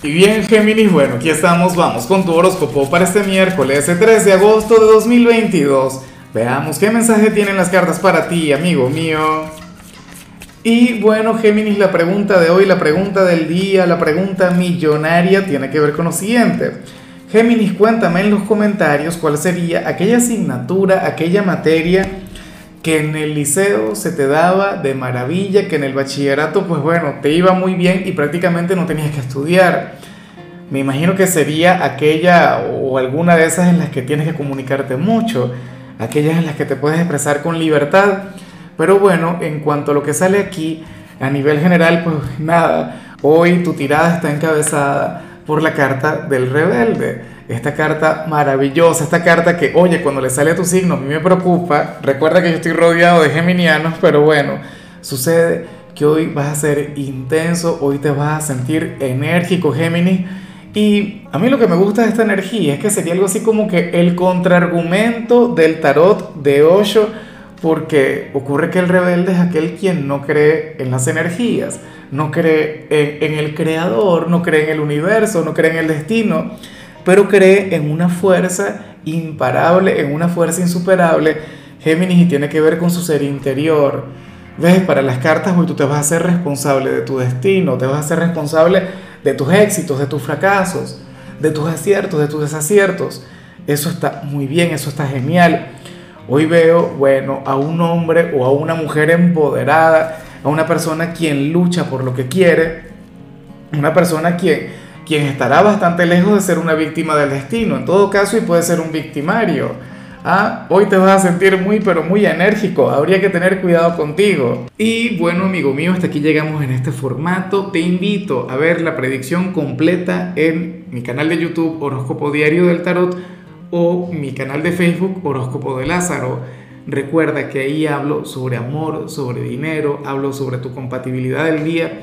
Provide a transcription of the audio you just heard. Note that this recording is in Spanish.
Y bien, Géminis, bueno, aquí estamos, vamos con tu horóscopo para este miércoles, 3 de agosto de 2022. Veamos qué mensaje tienen las cartas para ti, amigo mío. Y bueno, Géminis, la pregunta de hoy, la pregunta del día, la pregunta millonaria tiene que ver con lo siguiente. Géminis, cuéntame en los comentarios cuál sería aquella asignatura, aquella materia que en el liceo se te daba de maravilla, que en el bachillerato, pues bueno, te iba muy bien y prácticamente no tenías que estudiar. Me imagino que sería aquella o alguna de esas en las que tienes que comunicarte mucho, aquellas en las que te puedes expresar con libertad. Pero bueno, en cuanto a lo que sale aquí, a nivel general, pues nada, hoy tu tirada está encabezada por la carta del rebelde esta carta maravillosa, esta carta que, oye, cuando le sale a tu signo, a mí me preocupa. Recuerda que yo estoy rodeado de geminianos, pero bueno, sucede que hoy vas a ser intenso, hoy te vas a sentir enérgico, Géminis. Y a mí lo que me gusta de esta energía es que sería algo así como que el contraargumento del tarot de Osho, porque ocurre que el rebelde es aquel quien no cree en las energías, no cree en, en el creador, no cree en el universo, no cree en el destino pero cree en una fuerza imparable, en una fuerza insuperable. Géminis y tiene que ver con su ser interior. ¿Ves? Para las cartas hoy tú te vas a hacer responsable de tu destino, te vas a hacer responsable de tus éxitos, de tus fracasos, de tus aciertos, de tus desaciertos. Eso está muy bien, eso está genial. Hoy veo, bueno, a un hombre o a una mujer empoderada, a una persona quien lucha por lo que quiere, una persona quien quien estará bastante lejos de ser una víctima del destino, en todo caso, y puede ser un victimario. Ah, hoy te vas a sentir muy pero muy enérgico, habría que tener cuidado contigo. Y bueno amigo mío, hasta aquí llegamos en este formato. Te invito a ver la predicción completa en mi canal de YouTube Horóscopo Diario del Tarot o mi canal de Facebook Horóscopo de Lázaro. Recuerda que ahí hablo sobre amor, sobre dinero, hablo sobre tu compatibilidad del día